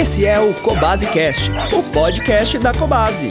Esse é o Cobase Cast, o podcast da Cobase.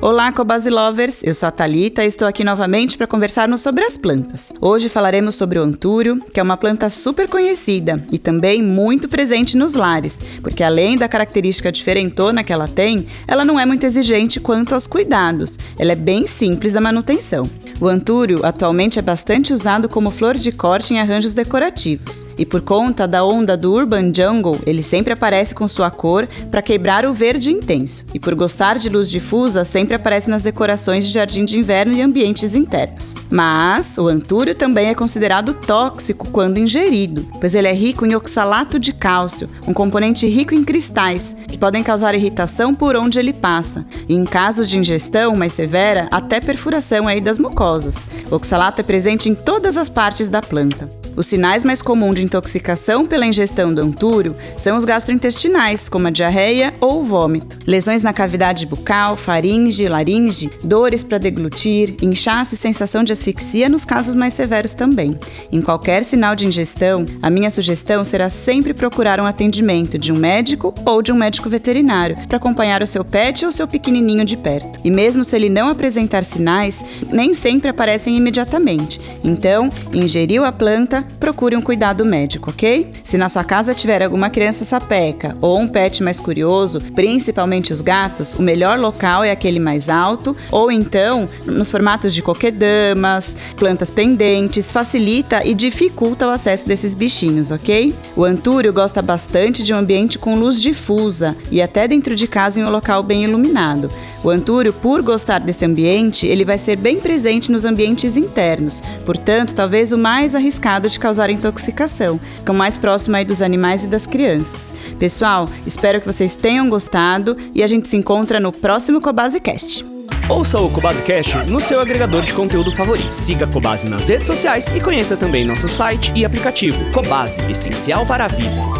Olá, Cobase Lovers! Eu sou a Thalita e estou aqui novamente para conversarmos sobre as plantas. Hoje falaremos sobre o antúrio, que é uma planta super conhecida e também muito presente nos lares, porque além da característica diferentona que ela tem, ela não é muito exigente quanto aos cuidados. Ela é bem simples a manutenção. O antúrio atualmente é bastante usado como flor de corte em arranjos decorativos, e por conta da onda do urban jungle, ele sempre aparece com sua cor para quebrar o verde intenso, e por gostar de luz difusa, sempre aparece nas decorações de jardim de inverno e ambientes internos. Mas o antúrio também é considerado tóxico quando ingerido, pois ele é rico em oxalato de cálcio, um componente rico em cristais, que podem causar irritação por onde ele passa, e em caso de ingestão mais severa, até perfuração aí das mucosas O oxalato é presente em todas as partes da planta. Os sinais mais comuns de intoxicação pela ingestão do antúrio são os gastrointestinais, como a diarreia ou o vômito, lesões na cavidade bucal, faringe, laringe, dores para deglutir, inchaço e sensação de asfixia nos casos mais severos também. Em qualquer sinal de ingestão, a minha sugestão será sempre procurar um atendimento de um médico ou de um médico veterinário para acompanhar o seu pet ou seu pequenininho de perto. E mesmo se ele não apresentar sinais, nem sempre aparecem imediatamente. Então, ingeriu a planta, procure um cuidado médico, ok? Se na sua casa tiver alguma criança sapeca ou um pet mais curioso, principalmente os gatos, o melhor local é aquele mais alto ou então nos formatos de coquedamas, plantas pendentes, facilita e dificulta o acesso desses bichinhos, ok? O antúrio gosta bastante de um ambiente com luz difusa e até dentro de casa em um local bem iluminado. O antúrio, por gostar desse ambiente, ele vai ser bem presente nos ambientes internos, portanto, talvez o mais arriscado de causar intoxicação, ficam mais próximo aí dos animais e das crianças. Pessoal, espero que vocês tenham gostado e a gente se encontra no próximo Cobase Cast. Ouça o Cobase Cash no seu agregador de conteúdo favorito. Siga a Cobase nas redes sociais e conheça também nosso site e aplicativo. Cobase, essencial para a vida.